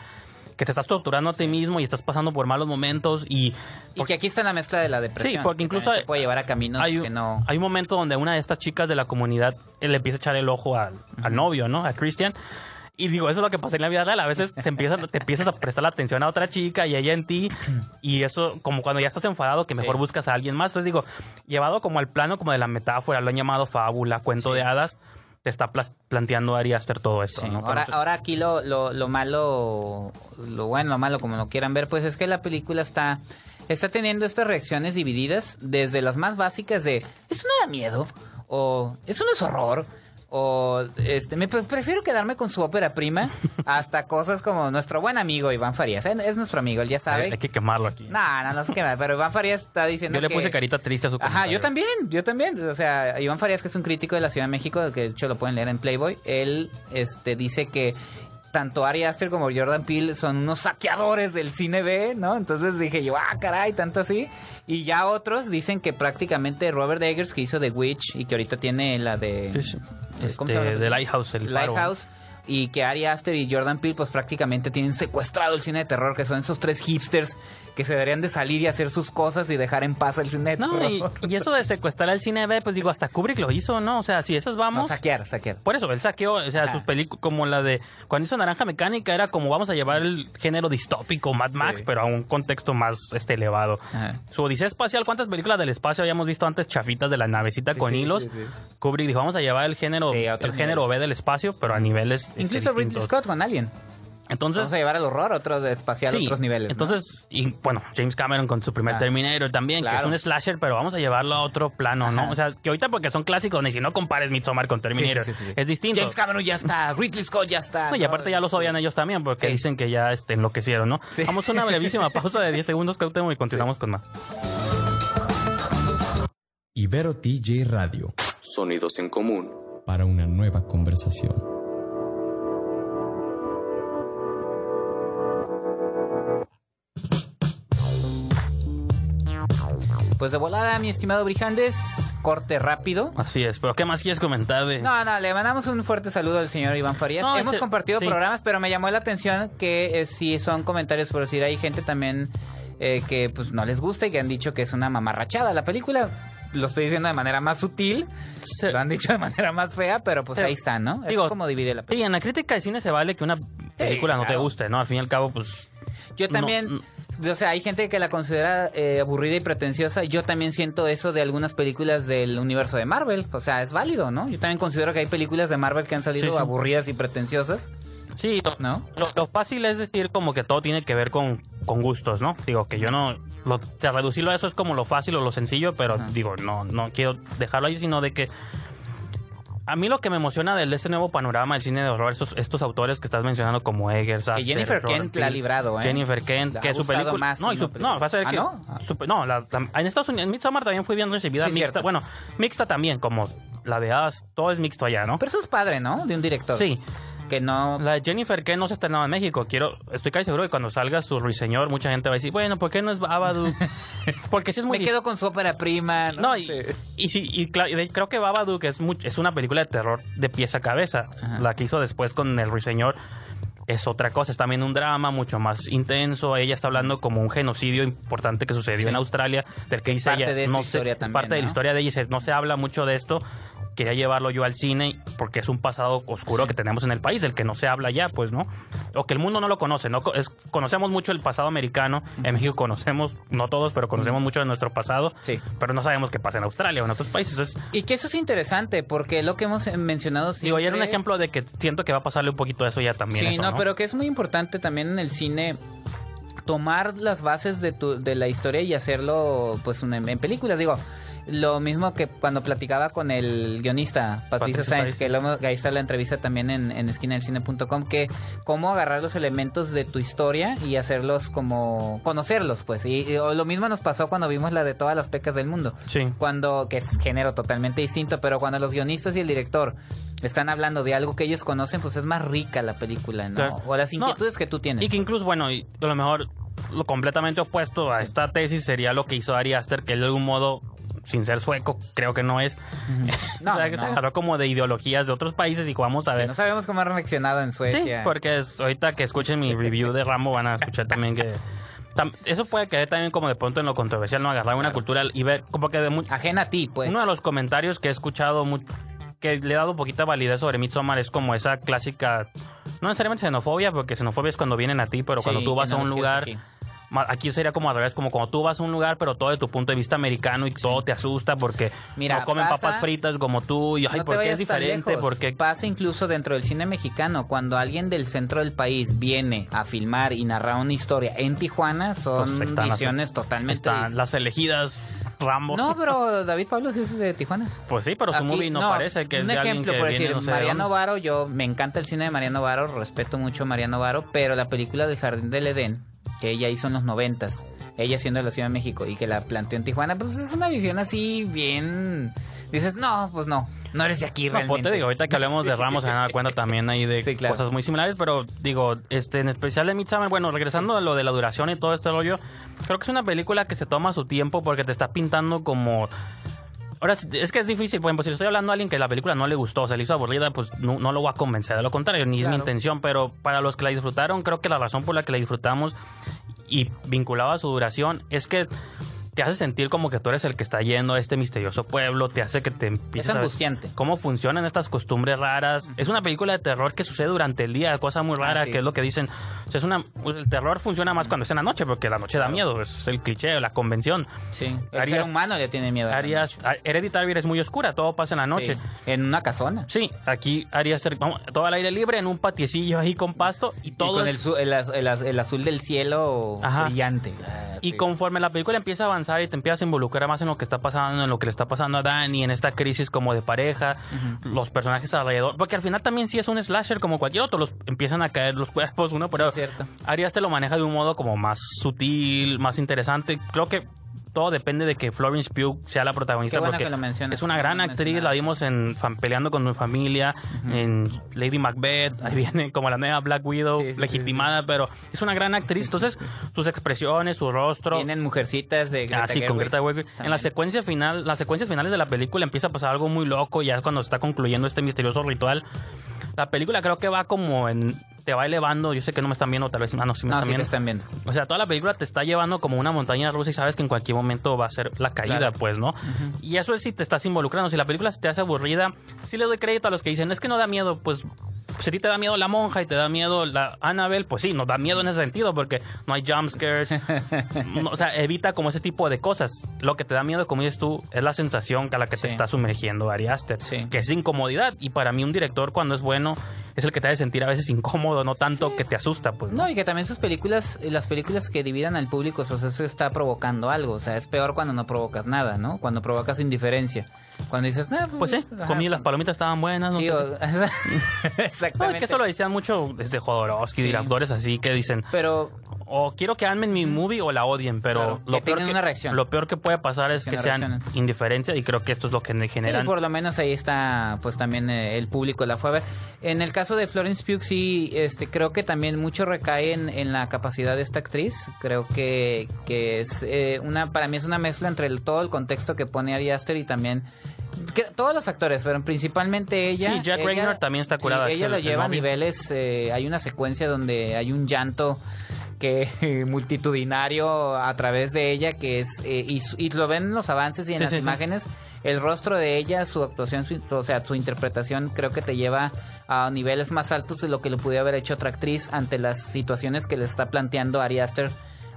que te estás torturando a ti mismo y estás pasando por malos momentos y Y que aquí está la mezcla de la depresión. Sí, porque que incluso te puede llevar a caminos hay, que no. hay un momento donde una de estas chicas de la comunidad eh, le empieza a echar el ojo al, al novio, ¿no? A Christian. Y digo, eso es lo que pasa en la vida real. A veces se empieza, te empiezas a prestar la atención a otra chica y ella en ti. Y eso, como cuando ya estás enfadado, que mejor Sí. buscas a alguien más. Entonces digo, llevado como al plano como de la metáfora, lo han llamado fábula, cuento Sí. de hadas, te está planteando Ari Aster todo esto, Sí, ¿no? Ahora, ahora aquí lo, lo, lo malo, lo bueno, lo malo, como lo quieran ver, pues es que la película está, está teniendo estas reacciones divididas desde las más básicas de eso no da miedo, o eso no es horror, o este, me pre- prefiero quedarme con su ópera prima, [LAUGHS] hasta cosas como nuestro buen amigo Iván Farías. ¿eh? Es nuestro amigo, él ya sabe. hay que quemarlo aquí. No, no, no se quema, pero Iván Farías está diciendo Yo le que- puse carita triste a su Ajá, comentario. yo también, yo también. O sea, Iván Farías, que es un crítico de la Ciudad de México, que de hecho lo pueden leer en Playboy, él este, dice que tanto Ari Aster como Jordan Peele son unos saqueadores del cine B, ¿no? Entonces dije yo, ah, caray, tanto así. Y ya otros dicen que prácticamente Robert Eggers, que hizo The Witch y que ahorita tiene la de... Sí, sí. ¿cómo Este, se llama? de Lighthouse, el faro. Y que Ari Aster y Jordan Peele pues prácticamente tienen secuestrado el cine de terror, que son esos tres hipsters que se deberían de salir y hacer sus cosas y dejar en paz el cine de No, terror. y, y eso de secuestrar el cine B, pues digo, hasta Kubrick lo hizo, ¿no? O sea, si esas No, vamos... saquear, saquear. Por eso, él saqueó, o sea, Ajá. sus películas como la de cuando hizo Naranja Mecánica era como vamos a llevar el género distópico Mad Max, pero a un contexto más este elevado. Ajá. Su Odisea Espacial, ¿cuántas películas del espacio habíamos visto antes chafitas de la navecita Sí, con sí, hilos? Kubrick dijo, vamos a llevar el género el género. B del espacio, pero a niveles Incluso Ridley. Scott con Alien. Entonces, Vamos a llevar el horror a otro espacial, a Sí, otros niveles. ¿no? Entonces, y bueno, James Cameron con su primer Ah, Terminator también, que es un slasher, pero vamos a llevarlo a otro plano, Ajá. ¿no? O sea, que ahorita porque son clásicos, ni si no compares Midsommar con Terminator, Sí, sí, sí, sí. es distinto. James Cameron ya está, Ridley Scott ya está. No, y aparte ya los odian ellos también, porque Sí. dicen que ya este, enloquecieron, ¿no? Sí. Vamos a una brevísima [LAUGHS] pausa de 10 segundos, Cautemo, y continuamos con más. Ibero TJ Radio, Sonidos en común. para una nueva conversación. Pues de volada, mi estimado Brijandes, corte rápido. Así es, pero ¿qué más quieres comentar de...? No, no, le mandamos un fuerte saludo al señor Iván Farías. No, Hemos compartido sí. programas, pero me llamó la atención que eh, sí son comentarios, por decir, hay gente también eh, que pues no les gusta y que han dicho que es una mamarrachada la película. Lo estoy diciendo de manera más sutil, lo han dicho de manera más fea, pero pues Pero, ahí está, ¿no? digo, es como divide la película. Sí, en la crítica de cine se vale que una película no te guste, ¿no? Al fin y al cabo, pues... Yo también, o sea, hay gente que la considera eh, aburrida y pretenciosa. Yo también siento eso de algunas películas del universo de Marvel. O sea, es válido, ¿no? Yo también considero que hay películas de Marvel que han salido Sí, sí. aburridas y pretenciosas, Sí, ¿no? lo- lo fácil es decir como que todo tiene que ver con, con gustos, ¿no? Digo, que yo no... Lo, te- reducirlo a eso es como lo fácil o lo sencillo, pero Ajá. digo, no, no quiero dejarlo ahí, sino de que... A mí lo que me emociona de este nuevo panorama del cine de horror, estos, estos autores que estás mencionando como Eggers, Que Aster, Jennifer Robert Kent la ha librado, ¿eh? Jennifer Kent, Le ha que su película... más no, y su- no, va a ser ¿Ah, que... no? Su- no, la- la- en Estados Unidos, en Midsommar también fue bien recibida, Sí, mixta. cierto. Bueno, mixta también, como la de As, todo es mixto allá, ¿no? Pero eso es padre, ¿no? De un director. Sí. Que no... La de Jennifer Kent no se ha estrenado en México. Quiero, estoy casi seguro que cuando salga su ruiseñor, mucha gente va a decir, bueno, ¿por qué no es Babadook? [LAUGHS] Porque sí es muy Me quedo con su ópera prima. No, y, Sí. y sí, y y creo que Babadook es, es una película de terror de pies a cabeza. Ajá. La que hizo después con el ruiseñor es otra cosa. Es también un drama mucho más intenso. Ella está hablando como un genocidio importante que sucedió Sí. en Australia, del que Es dice parte ella. de no también, Es parte de la historia de ella y se- no se habla mucho de esto. Quería llevarlo yo al cine porque es un pasado oscuro Sí. que tenemos en el país, del que no se habla ya, pues, ¿no? O que el mundo no lo conoce, ¿no? Es- conocemos mucho el pasado americano. En México conocemos, no todos, pero conocemos mucho de nuestro pasado. Sí. Pero no sabemos qué pasa en Australia o en otros países. Entonces, Y que eso es interesante, porque lo que hemos mencionado siempre... Digo, ayer un ejemplo de que siento que va a pasarle un poquito de eso ya también. Sí, eso, no, pero que es muy importante también en el cine tomar las bases de, tu, de la historia y hacerlo pues en películas. Digo, lo mismo que cuando platicaba con el guionista Patricio Sáenz, Sáenz. que, lo que ahí está la entrevista también en, en esquinadelcine.com, que cómo agarrar los elementos de tu historia y hacerlos como conocerlos, pues. Y, y- o lo mismo nos pasó cuando vimos la de todas las pecas del mundo Sí. cuando que es género totalmente distinto, pero cuando los guionistas y el director están hablando de algo que ellos conocen, pues es más rica la película, ¿no? O las No, inquietudes que tú tienes. Y que incluso, bueno, y a lo mejor lo completamente opuesto a esta tesis sería lo que hizo Ari Aster, que él de algún modo, sin ser sueco, creo que no es. [LAUGHS] No, o sea, que se agarró como de ideologías de otros países y vamos a ver. No sabemos cómo ha reaccionado en Sí, Suecia. porque es- ahorita que escuchen mi review de Rambo van a escuchar también que... eso puede caer también como de pronto en lo controversial, ¿no? Agarrar una cultura y ver como que de mu- Ajena a ti, pues. uno de los comentarios que he escuchado mu- que le he dado poquita validez sobre Midsommar es como esa clásica, no necesariamente xenofobia, porque xenofobia es cuando vienen a ti, pero Sí, cuando tú vas a un lugar, aquí. sería como al revés, como cuando tú vas a un lugar, pero todo de tu punto de vista americano y todo te asusta porque Mira, no comen pasa- papas fritas como tú y ay, No ¿por qué es diferente? Porque Pasa incluso dentro del cine mexicano. Cuando alguien del centro del país viene a filmar y narrar una historia en Tijuana, son Pues, están las- visiones totalmente están las elegidas Rambo. No, pero [LAUGHS] David Pablo sí es de Tijuana. Pues sí, pero su Aquí- movie no, parece que es un de ejemplo, alguien que por viene decir, no sé de Mariano. Varo, yo me encanta el cine de Mariano Varo, respeto mucho a Mariano Varo, pero la película del Jardín del Edén, que ella hizo en los noventas, ella siendo de la Ciudad de México y que la planteó en Tijuana, pues es una visión así bien... Dices, no, pues no, no eres de aquí No, pues realmente. te digo, ahorita que hablemos de Ramos se van a dar cuenta también ahí de [LAUGHS] Sí, claro. cosas muy similares, pero digo, este en especial de Midsommar, bueno, regresando a lo de la duración y todo este rollo, creo que es una película que se toma su tiempo porque te está pintando como Ahora, es que es difícil, por ejemplo, si estoy hablando a alguien que la película no le gustó, se le hizo aburrida, pues no, no lo voy a convencer, de lo contrario, ni es mi intención, pero para los que la disfrutaron, creo que la razón por la que la disfrutamos y vinculado a su duración es que te hace sentir como que tú eres el que está yendo a este misterioso pueblo, te hace que te empieces a ver angustiante. cómo funcionan estas costumbres raras. Es una película de terror que sucede durante el día, cosa muy rara, Ah, sí. que es lo que dicen. O sea, es una, el terror funciona más cuando es en la noche, porque la noche da miedo, es el cliché, la convención. Sí, el Arias- ser humano le tiene miedo. a Arias, Hereditary es muy oscura, todo pasa en la noche. Sí, en una casona. Sí, aquí Arias, vamos, todo al aire libre, en un patiecillo ahí con pasto y Y todo con es- el, el el el azul del cielo Ajá. brillante. Ah, Y sí. conforme la película empieza a avanzar y te empiezas a involucrar más en lo que está pasando, en lo que le está pasando a Danny, en esta crisis como de pareja, los personajes alrededor, porque al final también sí es un slasher como cualquier otro, los empiezan a caer los cuerpos uno, pero Sí, cierto. Arias te lo maneja de un modo como más sutil, más interesante. Creo que todo depende de que Florence Pugh sea la protagonista bueno porque que lo mencionas, es una gran actriz, la vimos en Fan- Peleando con mi familia, en Lady Macbeth, ahí viene como la nueva Black Widow, Sí, sí, sí, legitimada, pero es una gran actriz, entonces sus expresiones, su rostro, Tienen mujercitas de Greta Ah, sí, con. Greta Gerwig. En la secuencia final, las secuencias finales de la película empieza a pasar algo muy loco, ya es cuando está concluyendo este misterioso ritual. La película creo que va como en te va elevando, yo sé que no me están viendo, tal vez, ah, no, sí me No, están sí viendo. están viendo. O sea, toda la película te está llevando como una montaña rusa y sabes que en cualquier momento va a ser la caída, Claro. pues, ¿no? Y eso es si te estás involucrando. Si la película se te hace aburrida, sí le doy crédito a los que dicen, es que no da miedo, pues, si a ti te da miedo la monja y te da miedo la Annabelle, pues sí, nos da miedo en ese sentido porque no hay jumpscares. [LAUGHS] No, o sea, evita como ese tipo de cosas. Lo que te da miedo, como dices tú, es la sensación a la que te está sumergiendo Ari Aster, Sí. que es incomodidad. Y para mí un director cuando es bueno es el que te hace sentir a veces incómodo, no tanto que te asusta, pues. No, y que también sus películas, eh, las películas que dividan al público, pues eso está provocando algo. O sea, es peor cuando no provocas nada, ¿no? Cuando provocas indiferencia. Cuando dices, ah, Pues sí, ajá, comí las palomitas estaban buenas. no Sí, sé o- [LAUGHS] qué. No, exactamente. es que eso lo decían mucho desde Jodorowsky, Sí. directores así que dicen, Pero o quiero que amen mi movie o la odien, pero Claro, lo, que peor que, una reacción. lo peor que puede pasar es Que que no sean reaccionen. indiferencia y creo que esto es lo que Sí, generan. por lo menos ahí está, pues también eh, el público la fue a ver. En el caso de Florence Pugh, sí, este, creo que también mucho recae en, en la capacidad de esta actriz. Creo que, que es eh, una, para mí es una mezcla entre el- todo el contexto que pone Ari Aster y también que- todos los actores, pero principalmente ella. Sí, Jack ella- también está sí, curada, ella el- lo lleva a niveles. eh, hay una secuencia donde hay un llanto que [LAUGHS] multitudinario a través de ella que es eh, y, lo ven en los avances y en Sí, las sí, sí. imágenes el rostro de ella su actuación su- o sea su interpretación creo que te lleva a niveles más altos de lo que le pudiera haber hecho otra actriz ante las situaciones que le está planteando Ari Aster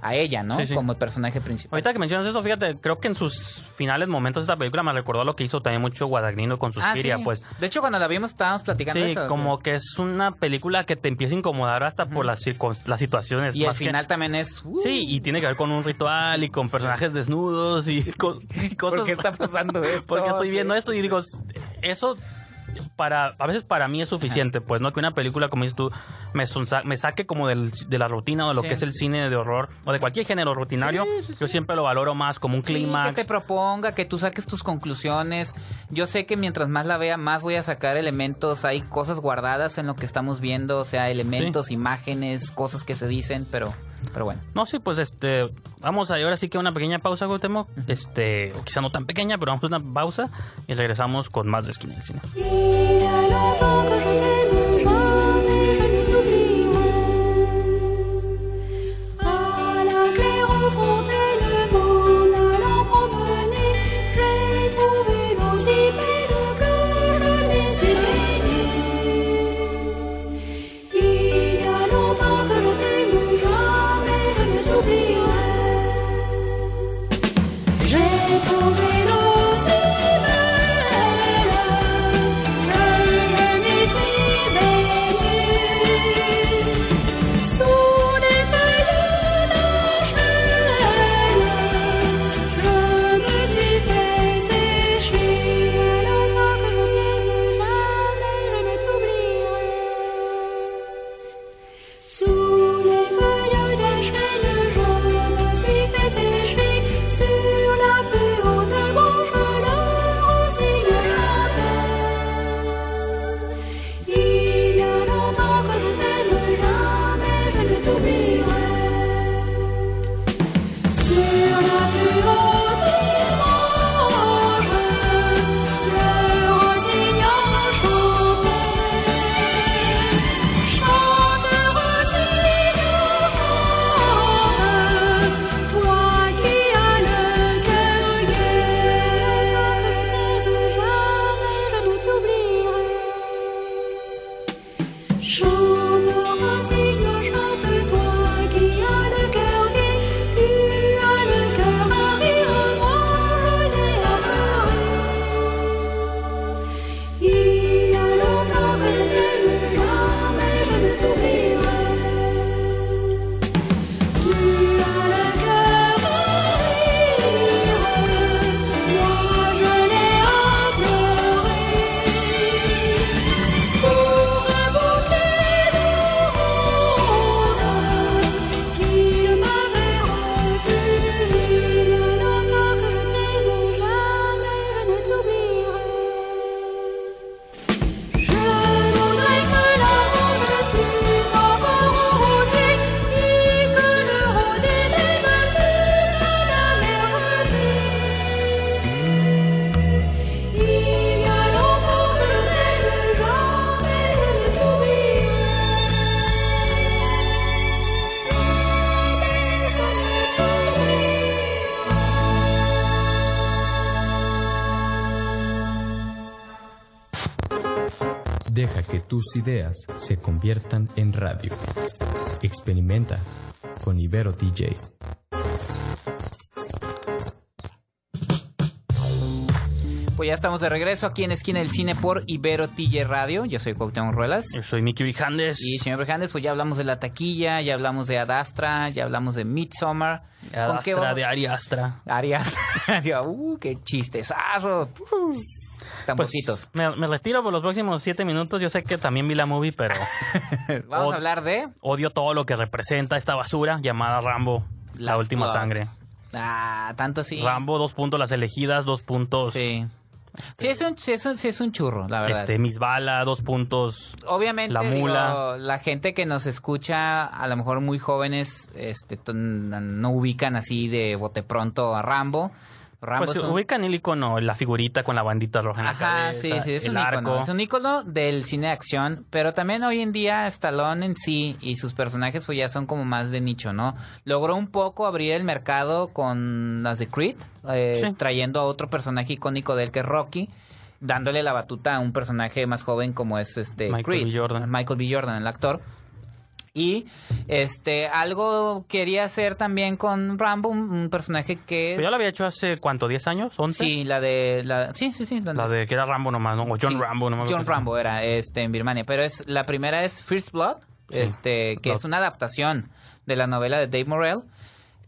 a ella no Sí, sí. como el personaje principal Ahorita que mencionas eso, fíjate, creo que en sus finales momentos esta película me recordó lo que hizo también mucho Guadagnino con Ah, Suspiria, sí. pues. de hecho cuando la vimos estábamos platicando Sí, eso como que es una película que te empieza a incomodar hasta por las, las situaciones. y al más final también es uh, Sí, y tiene que ver con un ritual y con personajes desnudos y, [LAUGHS] co- y cosas. ¿Por qué está pasando [LAUGHS] esto? Porque estoy viendo esto y digo, eso para a veces para mí es suficiente, pues no que una película como dices tú me, sonsa- me saque como del- de la rutina o de lo Sí. que es el cine de horror o de cualquier género rutinario. Yo siempre lo valoro más como un clímax. que te proponga, que tú saques tus conclusiones. Yo sé que mientras más la vea, más voy a sacar elementos. Hay cosas guardadas en lo que estamos viendo, o sea, elementos, imágenes, cosas que se dicen, pero Pero bueno. No, sí, pues este, vamos a ahora sí que una pequeña pausa, Gautemo. Este, o quizá no tan pequeña, pero vamos a una pausa y regresamos con más de Esquina del Cine. à longtemps que je t'aime, je... tus ideas se conviertan en radio. Experimenta con Ibero DJ. Pues ya estamos de regreso aquí en Esquina del Cine por Ibero TJ Radio. Yo soy Cuauhtémoc Ruelas. Yo soy Mickey Vijandes. Y señor Brijandes, pues ya hablamos de la taquilla, ya hablamos de Adastra, ya hablamos de Midsommar. ¿Con qué Adastra de Ari Astra. Arias. [LAUGHS] uh, qué chistezazo. Tan Pues poquitos. me, me retiro por los próximos siete minutos. Yo sé que también vi la movie, pero [LAUGHS] Vamos a hablar de odio todo lo que representa esta basura llamada Rambo, la última Blood. sangre. Ah, tanto así. Rambo, dos puntos, las elegidas, dos puntos. Sí. Sí es, un, sí, es un, sí es un churro, la verdad. Este, mis balas, dos puntos. Obviamente, La Mula. digo, la gente que nos escucha, a lo mejor muy jóvenes, este, no ubican así de bote pronto a Rambo. Rambo Pues es un- ubican el icono, la figurita con la bandita roja en la Ajá, cabeza, sí, sí, es un arco. Es un ícono del cine de acción, pero también hoy en día Stallone en sí y sus personajes pues ya son como más de nicho, ¿no? Logró un poco abrir el mercado con las de Creed, eh, Sí. trayendo a otro personaje icónico de él que es Rocky, dándole la batuta a un personaje más joven como es este Michael Creed, B. Jordan. Michael B. Jordan, el actor. Y este algo quería hacer también con Rambo, un, un personaje que Pero ya lo había hecho hace, ¿cuánto? ¿10 años? ¿11? Sí, la de la sí, sí, sí, La de que era Rambo nomás, ¿no? O John Sí, Rambo, no me acuerdo John. Rambo era este en Birmania, pero es la primera es First Blood, Sí. este que Blood. es una adaptación de la novela de Dave Morrell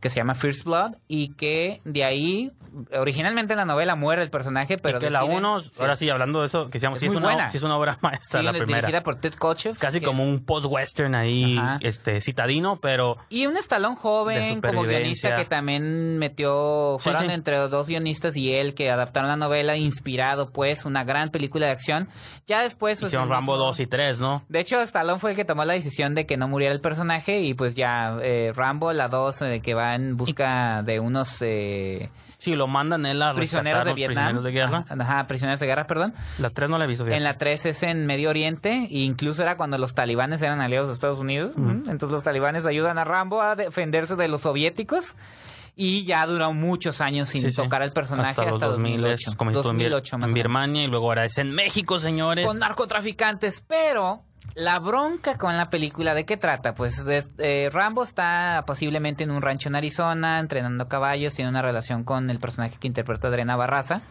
que se llama First Blood y que de ahí, originalmente en la novela muere el personaje, pero y que la deciden- 1, sí. ahora sí, hablando de eso, que decíamos, Es sí es, una, buena. sí es una obra [LAUGHS] maestra Sí, la primera. dirigida por Ted Kotcheff. Es casi como es- un post-western ahí, Ajá. este, citadino, pero Y un estalón joven como guionista que también metió, fueron entre dos guionistas y él que adaptaron la novela, inspirado pues, una gran película de acción. Ya después... pues, hicieron Rambo mismo- 2 y 3, ¿no? De hecho, Stallone fue el que tomó la decisión de que no muriera el personaje y pues ya eh, Rambo, la 2, eh, que va en busca de unos eh, Sí, lo mandan él a prisioneros de Vietnam. prisioneros de guerra. Ajá, ajá, prisioneros de guerra, perdón. La 3 no la he visto. En la 3 es en Medio Oriente, e incluso era cuando los talibanes eran aliados de Estados Unidos. Entonces los talibanes ayudan a Rambo a defenderse de los soviéticos. Y ya duró muchos años sin Sí, tocar al personaje hasta, los 2000, 2008. como estuvo en Bir- 2008 más en o menos. Birmania y luego ahora es en México, señores. Con narcotraficantes, pero la bronca con la película, ¿de qué trata? Pues es- eh, Rambo está posiblemente en un rancho en Arizona, entrenando caballos, tiene una relación con el personaje que interpreta Adriana Barraza.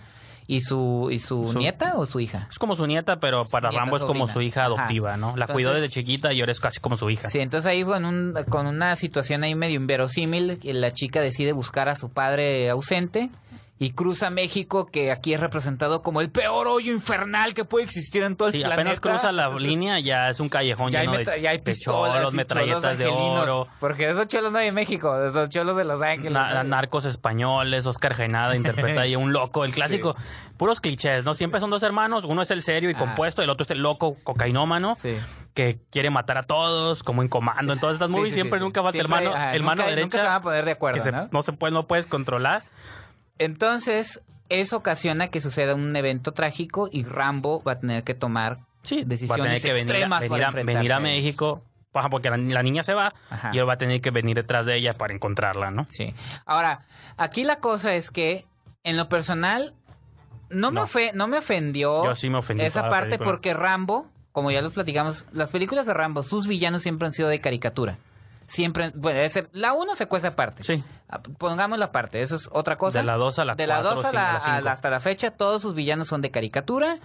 ¿Y su, y su, Su- nieta o su hija? Es como su nieta, pero para Nieta, Rambo es como su hija Ajá. adoptiva, ¿no? La Entonces- cuidó desde chiquita y ahora es casi como su hija. Sí, entonces ahí con, un, con una situación ahí medio inverosímil, la chica decide buscar a su padre ausente y cruza México, que aquí es representado como el peor hoyo infernal que puede existir en todo el Sí, planeta. apenas cruza la [LAUGHS] línea, ya es un callejón Ya hay, lleno metra- de, ya hay de pistolas, y metralletas de oro, Porque esos cholos no hay en México, esos cholos de Los Ángeles. na- ¿no? narcos españoles, Oscar Genada interpreta ahí un loco, el [LAUGHS] clásico, puros clichés, ¿no? Siempre son dos hermanos, uno es el serio y Ah. compuesto, el otro es el loco cocainómano, Sí. que quiere matar a todos, como en comando. En todas estas movies siempre nunca falta el mano, ajá, el nunca- mano nunca derecha se van a poner de acuerdo, que se- ¿no? no se puede, no puedes controlar. Entonces, eso ocasiona que suceda un evento trágico y Rambo va a tener que tomar Sí, va a decisiones tener que venir, a- extremas venir, para a, venir a. México, porque la, la niña se va Ajá. y él va a tener que venir detrás de ella para encontrarla, ¿no? Sí. Ahora, aquí la cosa es que, en lo personal, no, Me, ofe- no me ofendió Yo sí me ofendí esa parte porque Rambo, como ya los platicamos, las películas de Rambo, sus villanos siempre han sido de caricatura. Siempre, bueno, ese- la 1 se cuesta aparte. Sí. Ah, Pongamos la parte, eso es otra cosa. De la dos a la De la cuatro, 2 a sí, la, a la cinco. a la- hasta la fecha, todos sus villanos son de caricatura.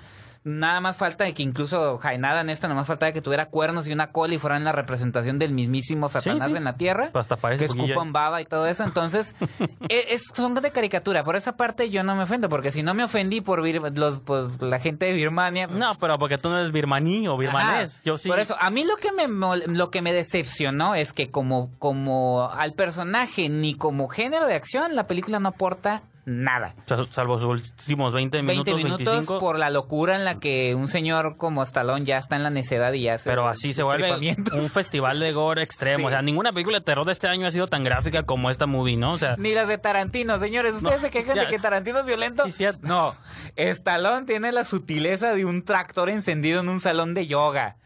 Nada más falta de que incluso Jainada en esta, nada más falta de que tuviera cuernos y una cola y fueran la representación del mismísimo Satanás sí. en la tierra. Pues hasta parece que escupan baba y todo eso. Entonces, [LAUGHS] e- es, son de caricatura. Por esa parte yo no me ofendo, porque si no me ofendí por Bir- los, pues, la gente de Birmania. pues, No, pero porque tú no eres birmaní o birmanés. Ajá. Yo sí. Por eso, a mí lo que me lo que me decepcionó es que como como al personaje ni como género de acción la película no aporta nada. Sal- Salvo sus últimos 20 minutos, 20 minutos 25. por la locura en la que un señor como Stallone ya está en la necedad y ya hace Pero así se vuelve un festival de gore extremo. Sí. O sea, ninguna película de terror de este año ha sido tan gráfica como esta movie, ¿no? O sea, Ni las de Tarantino, señores. ¿Ustedes No, se quejan ya. de que Tarantino es violento? Sí, cierto. No. Stallone tiene la sutileza de un tractor encendido en un salón de yoga.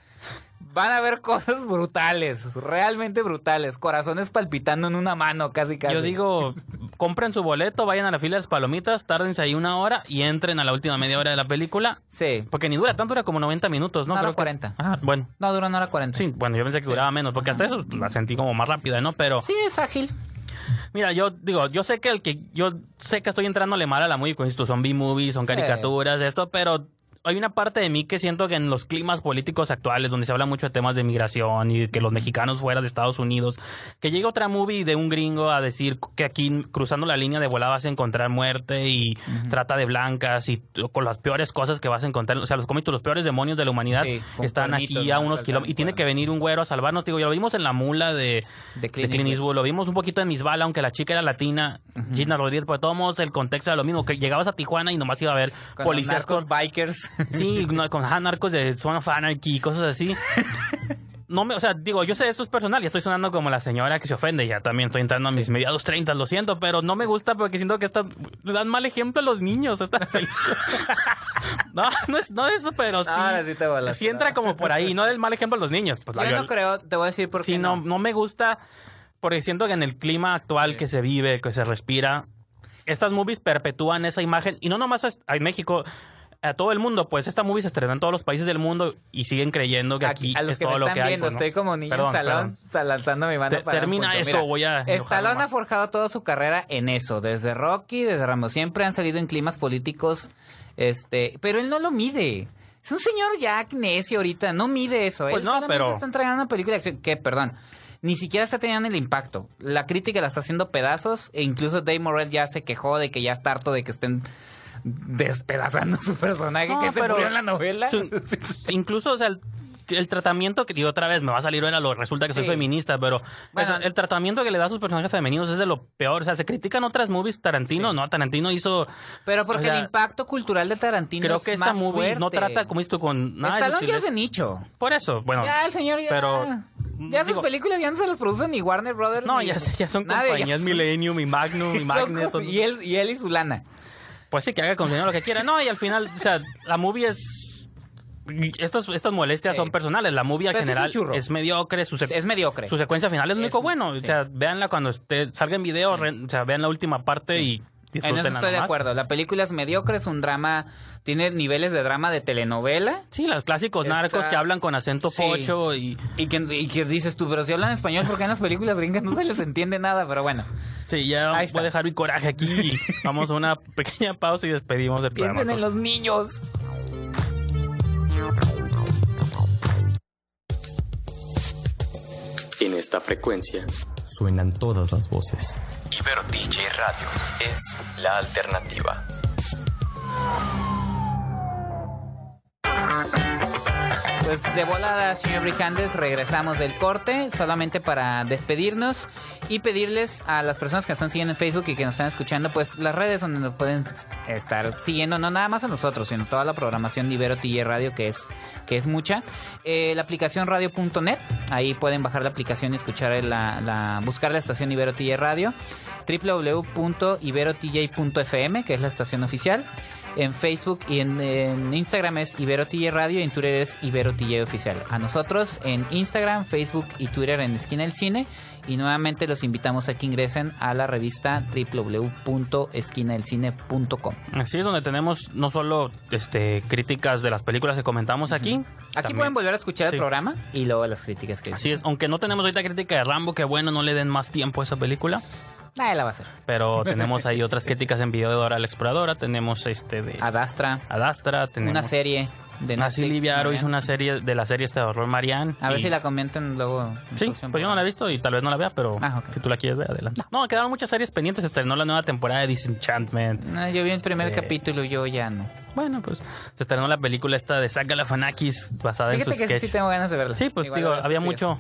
Van a ver cosas brutales, realmente brutales. Corazones palpitando en una mano, casi casi. yo digo, compren su boleto, vayan a la fila de las palomitas, tárdense ahí una hora y entren a la última media hora de la película. Sí. Porque ni dura tanto, dura como 90 minutos, ¿no? Una hora Creo que- 40. Ah, bueno. No, dura una hora 40. Sí, bueno, yo pensé que duraba menos, porque hasta eso la sentí como más rápida, ¿no? Pero, Sí, es ágil. mira, yo digo, yo sé que el que, yo sé que estoy entrándole mal a la movie con esto, son B-movies, son Sí. caricaturas, esto, pero hay una parte de mí que siento que en los climas políticos actuales, donde se habla mucho de temas de migración y que los mexicanos fuera de Estados Unidos, que llegue otra movie de un gringo a decir que aquí cruzando la línea de volada vas a encontrar muerte y trata de blancas y con las peores cosas que vas a encontrar, o sea, los cómics, los peores demonios de la humanidad Sí, están aquí a ¿no? unos kilómetros y tiene que venir un güero a salvarnos, digo, ya lo vimos en la mula de, De de Clint Eastwood. Lo vimos un poquito en Misbala, aunque la chica era latina, Gina Rodríguez, pero de todos el contexto era lo mismo, que llegabas a Tijuana y nomás iba a haber Con policías con bikers. Sí, no, con narcos de Son of Anarchy y cosas así. No me, o sea, digo, yo sé esto es personal y estoy sonando como la señora que se ofende, ya también estoy entrando a mis mediados 30, lo siento, pero no me gusta porque siento que está, le dan mal ejemplo a los niños esta [LAUGHS] no, no es no eso, pero sí. Ahora sí te volaste, sí entra ¿no? como por ahí, no del mal ejemplo a los niños. Pues la Yo no creo, te voy a decir por qué Sí, no, no. me gusta porque siento que en el clima actual que se vive, que se respira, estas movies perpetúan esa imagen y no nomás en México, a todo el mundo, pues esta movie se estrenó en todos los países del mundo y siguen creyendo que aquí, a los es que todo me lo están que hay. viendo, pues, ¿no? estoy como niño Perdón, salón, perdón. lanzando mi mano Te- para termina esto, voy a Stallone ha forjado toda su carrera en eso, desde Rocky, desde Rambo, siempre han salido en climas políticos, este, pero él no lo mide. Es un señor ya necio ahorita, no mide eso. Pues él no, pero- está entregando una película de acción que, perdón, ni siquiera está teniendo el impacto. La crítica la está haciendo pedazos e incluso Dave Morrell ya se quejó de que ya está harto de que estén despedazando su personaje No, que se murió en la novela. su- [LAUGHS] incluso, o sea, el, el tratamiento que digo otra vez me va a salir ahora lo resulta que soy feminista pero Bueno. el, el tratamiento que le da a sus personajes femeninos es de lo peor o sea se critican otras movies Tarantino no Tarantino hizo Pero porque o sea, el impacto cultural de Tarantino creo es que esta más movie no trata como esto con nada de Stallone ya es de nicho. por eso bueno Ya, el señor ya. pero ya sus películas ya no se las producen ni Warner Brothers. no ni- ya, son nadie, ya compañías son- Millennium y Magnum y [LAUGHS] Magnet y él y él y su lana. Pues sí que haga con dinero lo que quiera no y al final o sea la movie es estos, estas molestias Sí. son personales. La movie al es general churro. es mediocre. Su, Es mediocre. su secuencia final es lo Es único bueno. sí. O sea, véanla cuando esté, salga en video, re- o sea, vean la última parte y En eso estoy de acuerdo. La película es mediocre, es un drama, tiene niveles de drama de telenovela. Sí, los clásicos Está- narcos que hablan con acento Sí. pocho y... Y que, y que dices tú, pero si hablan español, porque en las películas gringas no se les entiende nada? Pero bueno, Sí, ya Ahí voy a dejar mi coraje aquí. Vamos a una pequeña pausa y despedimos del piensen programa. en los niños. En esta frecuencia suenan todas las voces. Ibero DJ Radio es la alternativa. Pues de volada, señor Brijandes, regresamos del corte solamente para despedirnos y pedirles a las personas que nos están siguiendo en Facebook y que nos están escuchando, pues las redes donde nos pueden estar siguiendo, no nada más a nosotros, sino toda la programación Ibero TJ Radio, que es, que es mucha. Eh, la aplicación radio.net, ahí pueden bajar la aplicación y escuchar la, la- buscar la estación Ibero TJ Radio, www.iberotj.fm, que es la estación oficial. En Facebook y en, Instagram es Ibero TJ Radio y en Twitter es Ibero TJ Oficial. A nosotros en Instagram, Facebook y Twitter en Esquina del Cine. Y nuevamente los invitamos a que ingresen a la revista www.esquinadelcine.com. Así es donde tenemos no solo este críticas de las películas que comentamos aquí. Aquí también- pueden volver a escuchar Sí. el programa y luego las críticas que Así es, aunque no tenemos ahorita crítica de Rambo, que bueno, no le den más tiempo a esa película. Nadie la va a hacer. Pero [LAUGHS] tenemos ahí otras críticas en video de Dora la Exploradora. Tenemos este de Adastra, Adastra. Tenemos una serie de Así Netflix, Livia Aro Marianne. hizo una serie de la serie este de horror Marianne. A ver si la comentan luego. en Sí, pues yo no la he visto y tal vez no la vea, pero Ah, si tú la quieres ver, adelante. No, quedaron muchas series pendientes. Se estrenó la nueva temporada de Disenchantment. No, yo vi el primer Sí. capítulo, yo ya no. Bueno, pues se estrenó la película esta de Saga Galifianakis basada en Fíjate su que sketch. sí tengo ganas de verla. Sí, pues Igual digo, había mucho.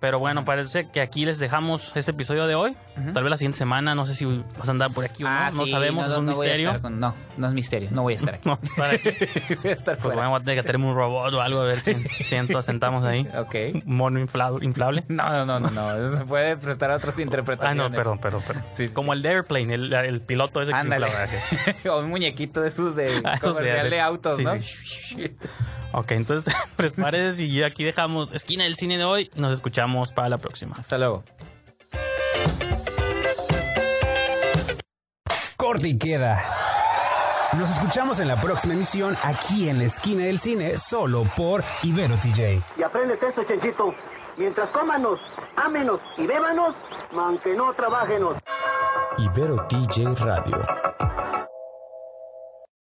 Pero bueno, parece que aquí les dejamos este episodio de hoy. Tal vez la siguiente semana, no sé si vas a andar por aquí o no. Ah, no sí, sabemos, es un no voy a misterio. con- no, no es misterio, no voy a estar [LAUGHS] aquí. No, estar aquí. [LAUGHS] voy a estar Pues bueno, voy a tener que tenerme un robot o algo a ver si siento, sentamos ahí. [LAUGHS] Ok. Mono inflado- inflable. No, no, no, no, no. Se puede prestar a otras Ah, interpretaciones. no, perdón, perdón, perdón. Sí. Como el de Airplane, el, el piloto ese que Ándale. o un muñequito de esos de Ah, esos de- comercial de, autos, sí, ¿no? Ok, entonces [LAUGHS] prepárese y aquí dejamos esquina del cine de hoy. Nos escuchamos para la próxima. Hasta luego. Corte y queda. Nos escuchamos en la próxima emisión aquí en la esquina del cine, solo por Ibero TJ. Y aprendes esto, Chenchito. Mientras cómanos, ámenos y bébanos, aunque no trabajenos. Ibero DJ Radio.